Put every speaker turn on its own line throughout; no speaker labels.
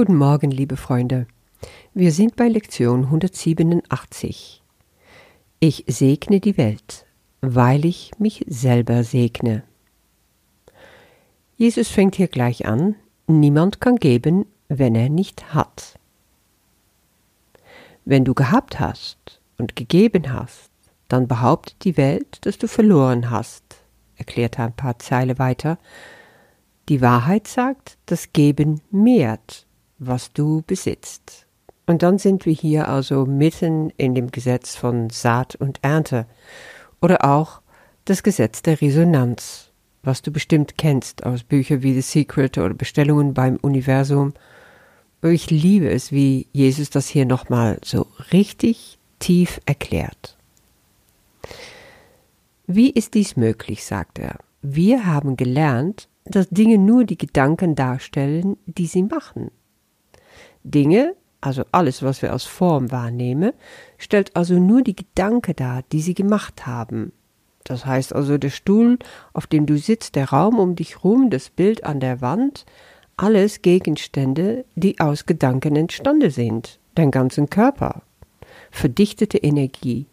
Guten Morgen, liebe Freunde. Wir sind bei Lektion 187. Ich segne die Welt, weil ich mich selber segne. Jesus fängt hier gleich an, niemand kann geben, wenn er nicht hat. Wenn du gehabt hast und gegeben hast, dann behauptet die Welt, dass du verloren hast, erklärt er ein paar Zeile weiter. Die Wahrheit sagt, das Geben mehrt, was du besitzt. Und dann sind wir hier also mitten in dem Gesetz von Saat und Ernte oder auch das Gesetz der Resonanz, was du bestimmt kennst aus Büchern wie The Secret oder Bestellungen beim Universum. Ich liebe es, wie Jesus das hier nochmal so richtig tief erklärt. Wie ist dies möglich, sagt er. Wir haben gelernt, dass Dinge nur die Gedanken darstellen, die sie machen. Dinge also alles, was wir als Form wahrnehmen, stellt also nur die Gedanken dar, die sie gemacht haben. Das heißt also der Stuhl, auf dem du sitzt, der Raum um dich herum, das Bild an der Wand, alles Gegenstände, die aus Gedanken entstanden sind, dein ganzen Körper. Verdichtete Energie.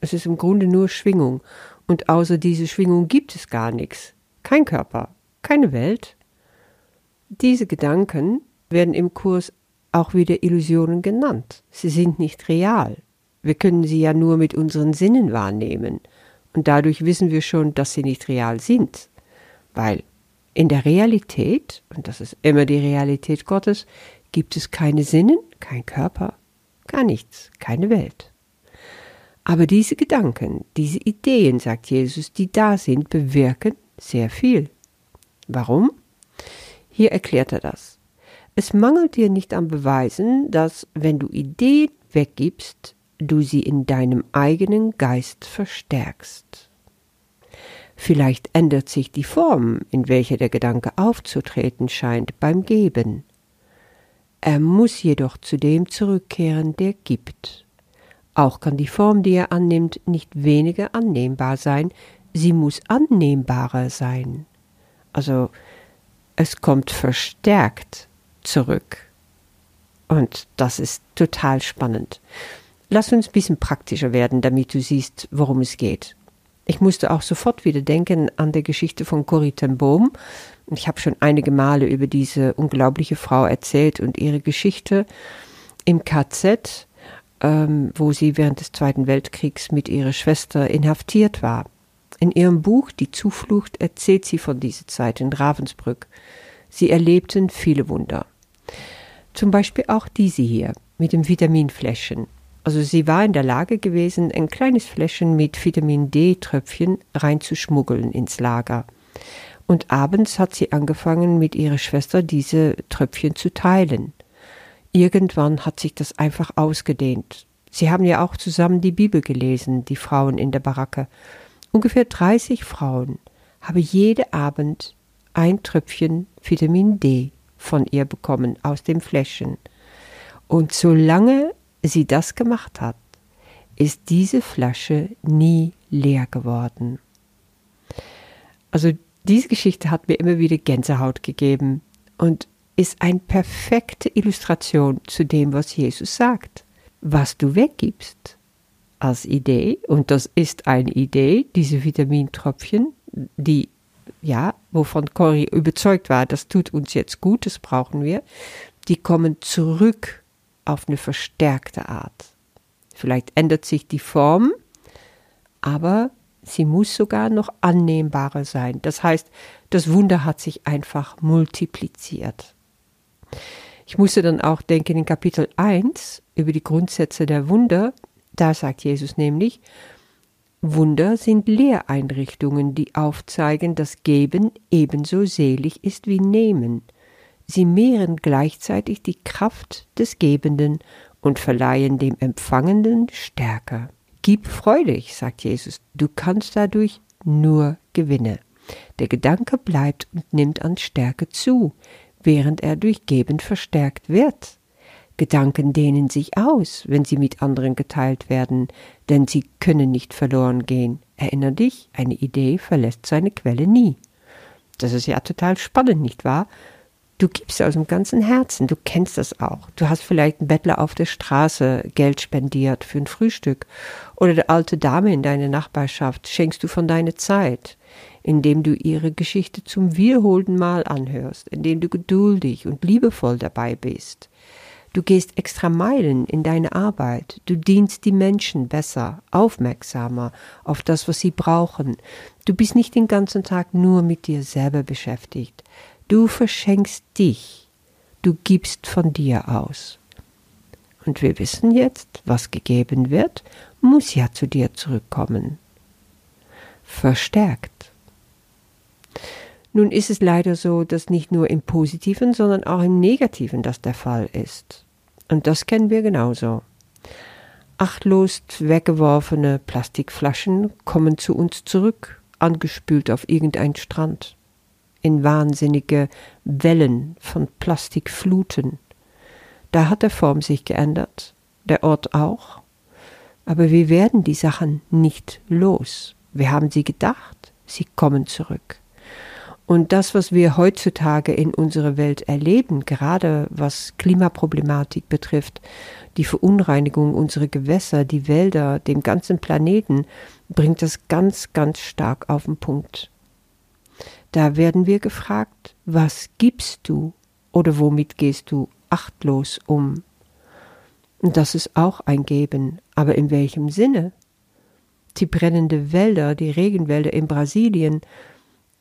Es ist im Grunde nur Schwingung, und außer dieser Schwingung gibt es gar nichts. Kein Körper, keine Welt. Diese Gedanken werden im Kurs auch wieder Illusionen genannt. Sie sind nicht real. Wir können sie ja nur mit unseren Sinnen wahrnehmen. Und dadurch wissen wir schon, dass sie nicht real sind. Weil in der Realität, und das ist immer die Realität Gottes, gibt es keine Sinnen, kein Körper, gar nichts, keine Welt. Aber diese Gedanken, diese Ideen, sagt Jesus, die da sind, bewirken sehr viel. Warum? Hier erklärt er das. Es mangelt dir nicht an Beweisen, dass, wenn du Ideen weggibst, du sie in deinem eigenen Geist verstärkst. Vielleicht ändert sich die Form, in welcher der Gedanke aufzutreten scheint beim Geben. Er muss jedoch zu dem zurückkehren, der gibt. Auch kann die Form, die er annimmt, nicht weniger annehmbar sein, sie muss annehmbarer sein. Also es kommt verstärkt zurück. Und das ist total spannend. Lass uns ein bisschen praktischer werden, damit du siehst, worum es geht. Ich musste auch sofort wieder denken an die Geschichte von Corrie ten Boom. Ich habe schon einige Male über diese unglaubliche Frau erzählt und ihre Geschichte im KZ, ähm, wo sie während des Zweiten Weltkriegs mit ihrer Schwester inhaftiert war. In ihrem Buch Die Zuflucht erzählt sie von dieser Zeit in Ravensbrück. Sie erlebten viele Wunder. Zum Beispiel auch diese hier mit dem Vitaminfläschchen. Also sie war in der Lage gewesen, ein kleines Fläschchen mit Vitamin D-Tröpfchen reinzuschmuggeln ins Lager. Und abends hat sie angefangen, mit ihrer Schwester diese Tröpfchen zu teilen. Irgendwann hat sich das einfach ausgedehnt. Sie haben ja auch zusammen die Bibel gelesen, die Frauen in der Baracke. Ungefähr 30 Frauen haben jeden Abend ein Tröpfchen Vitamin D von ihr bekommen aus dem Fläschchen. Und solange sie das gemacht hat, ist diese Flasche nie leer geworden. Also diese Geschichte hat mir immer wieder Gänsehaut gegeben und ist eine perfekte Illustration zu dem, was Jesus sagt. Was du weggibst als Idee, und das ist eine Idee, diese Vitamintröpfchen, die ja, wovon Cory überzeugt war, das tut uns jetzt gut, das brauchen wir, die kommen zurück auf eine verstärkte Art. Vielleicht ändert sich die Form, aber sie muss sogar noch annehmbarer sein. Das heißt, das Wunder hat sich einfach multipliziert. Ich musste dann auch denken in Kapitel 1 über die Grundsätze der Wunder. Da sagt Jesus nämlich, Wunder sind Lehreinrichtungen, die aufzeigen, dass Geben ebenso selig ist wie Nehmen. Sie mehren gleichzeitig die Kraft des Gebenden und verleihen dem Empfangenden Stärke. Gib freudig, sagt Jesus, du kannst dadurch nur gewinnen. Der Gedanke bleibt und nimmt an Stärke zu, während er durch Geben verstärkt wird. Gedanken dehnen sich aus, wenn sie mit anderen geteilt werden, denn sie können nicht verloren gehen. Erinner dich, eine Idee verlässt seine Quelle nie. Das ist ja total spannend, nicht wahr? Du gibst aus dem ganzen Herzen, du kennst das auch. Du hast vielleicht einen Bettler auf der Straße Geld spendiert für ein Frühstück oder der alte Dame in deiner Nachbarschaft schenkst du von deiner Zeit, indem du ihre Geschichte zum wiederholten Mal anhörst, indem du geduldig und liebevoll dabei bist. Du gehst extra Meilen in deine Arbeit, du dienst die Menschen besser, aufmerksamer auf das, was sie brauchen. Du bist nicht den ganzen Tag nur mit dir selber beschäftigt. Du verschenkst dich, du gibst von dir aus. Und wir wissen jetzt, was gegeben wird, muss ja zu dir zurückkommen. Verstärkt. Nun ist es leider so, dass nicht nur im positiven, sondern auch im negativen das der Fall ist. Und das kennen wir genauso. Achtlos weggeworfene Plastikflaschen kommen zu uns zurück, angespült auf irgendein Strand in wahnsinnige Wellen von Plastikfluten. Da hat der Form sich geändert, der Ort auch. Aber wir werden die Sachen nicht los. Wir haben sie gedacht, sie kommen zurück. Und das, was wir heutzutage in unserer Welt erleben, gerade was Klimaproblematik betrifft, die Verunreinigung unserer Gewässer, die Wälder, dem ganzen Planeten, bringt das ganz, ganz stark auf den Punkt. Da werden wir gefragt, was gibst du oder womit gehst du achtlos um? Und das ist auch ein Geben, aber in welchem Sinne? Die brennenden Wälder, die Regenwälder in Brasilien,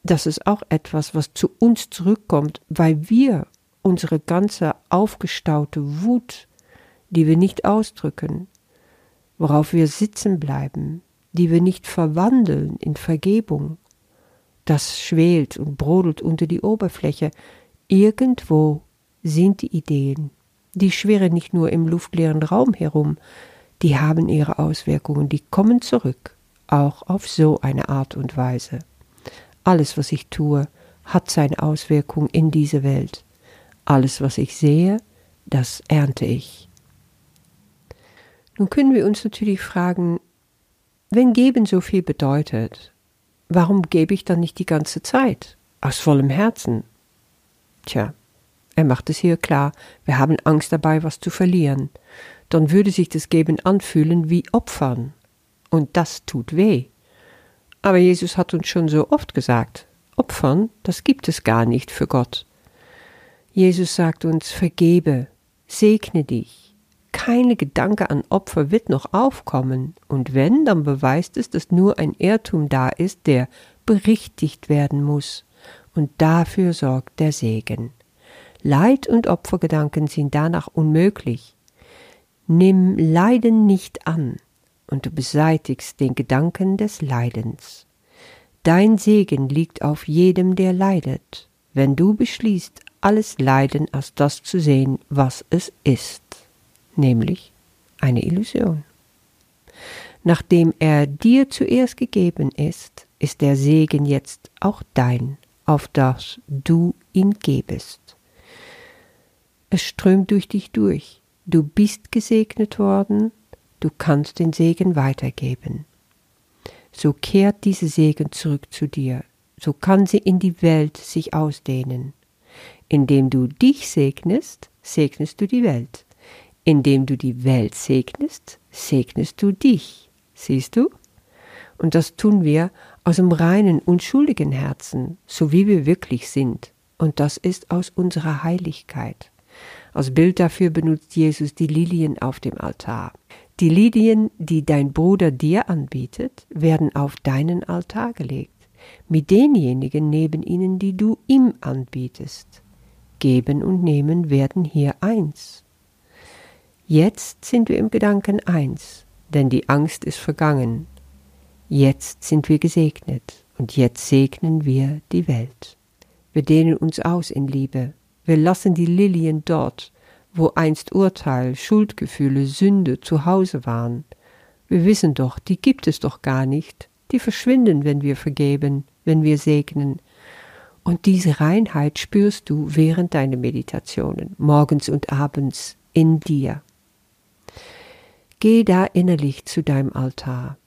das ist auch etwas, was zu uns zurückkommt, weil wir unsere ganze aufgestaute Wut, die wir nicht ausdrücken, worauf wir sitzen bleiben, die wir nicht verwandeln in Vergebung, das schwelt und brodelt unter die Oberfläche. Irgendwo sind die Ideen. Die schwirren nicht nur im luftleeren Raum herum, die haben ihre Auswirkungen, die kommen zurück, auch auf so eine Art und Weise. Alles, was ich tue, hat seine Auswirkung in diese Welt. Alles, was ich sehe, das ernte ich. Nun können wir uns natürlich fragen, wenn Geben so viel bedeutet, warum gebe ich dann nicht die ganze Zeit? Aus vollem Herzen. Tja, er macht es hier klar, wir haben Angst dabei, was zu verlieren. Dann würde sich das Geben anfühlen wie Opfern. Und das tut weh. Aber Jesus hat uns schon so oft gesagt, Opfern, das gibt es gar nicht für Gott. Jesus sagt uns, vergebe, segne dich, keine Gedanke an Opfer wird noch aufkommen, und wenn, dann beweist es, dass nur ein Irrtum da ist, der berichtigt werden muss, und dafür sorgt der Segen. Leid und Opfergedanken sind danach unmöglich. Nimm Leiden nicht an, und du beseitigst den Gedanken des Leidens. Dein Segen liegt auf jedem, der leidet, wenn du beschließt, alles Leiden als das zu sehen, was es ist nämlich eine Illusion. Nachdem er dir zuerst gegeben ist, ist der Segen jetzt auch dein, auf das du ihn gebest. Es strömt durch dich durch. Du bist gesegnet worden, du kannst den Segen weitergeben. So kehrt diese Segen zurück zu dir, so kann sie in die Welt sich ausdehnen. Indem du dich segnest, segnest du die Welt. Indem du die Welt segnest, segnest du dich. Siehst du? Und das tun wir aus dem reinen, unschuldigen Herzen, so wie wir wirklich sind. Und das ist aus unserer Heiligkeit. Als Bild dafür benutzt Jesus die Lilien auf dem Altar. Die Lilien, die dein Bruder dir anbietet, werden auf deinen Altar gelegt, mit denjenigen neben ihnen, die du ihm anbietest. Geben und Nehmen werden hier eins. Jetzt sind wir im Gedanken eins, denn die Angst ist vergangen. Jetzt sind wir gesegnet und jetzt segnen wir die Welt. Wir dehnen uns aus in Liebe. Wir lassen die Lilien dort, wo einst Urteil, Schuldgefühle, Sünde zu Hause waren. Wir wissen doch, die gibt es doch gar nicht. Die verschwinden, wenn wir vergeben, wenn wir segnen. Und diese Reinheit spürst du während deiner Meditationen, morgens und abends in dir. Geh da innerlich zu deinem Altar.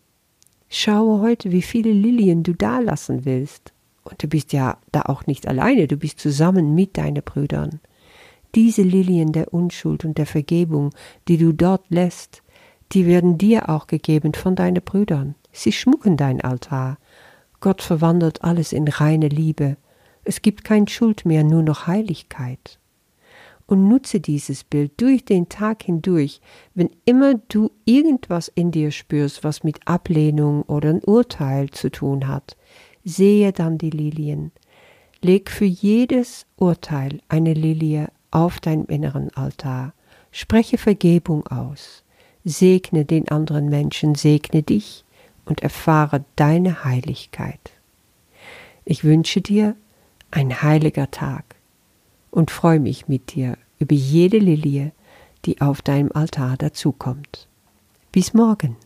Schaue heute, wie viele Lilien du da lassen willst Und du bist ja da auch nicht alleine, du bist zusammen mit deinen Brüdern. Diese Lilien der Unschuld und der Vergebung, die du dort lässt, die werden dir auch gegeben von deinen Brüdern. Sie schmucken dein Altar. Gott verwandelt alles in reine Liebe. Es gibt kein Schuld mehr, nur noch Heiligkeit. Und nutze dieses Bild durch den Tag hindurch, wenn immer du irgendwas in dir spürst, was mit Ablehnung oder ein Urteil zu tun hat. Sehe dann die Lilien. Leg für jedes Urteil eine Lilie auf deinem inneren Altar. Spreche Vergebung aus. Segne den anderen Menschen, segne dich und erfahre deine Heiligkeit. Ich wünsche dir ein heiliger Tag und freue mich mit dir über jede Lilie, die auf deinem Altar dazukommt. Bis morgen.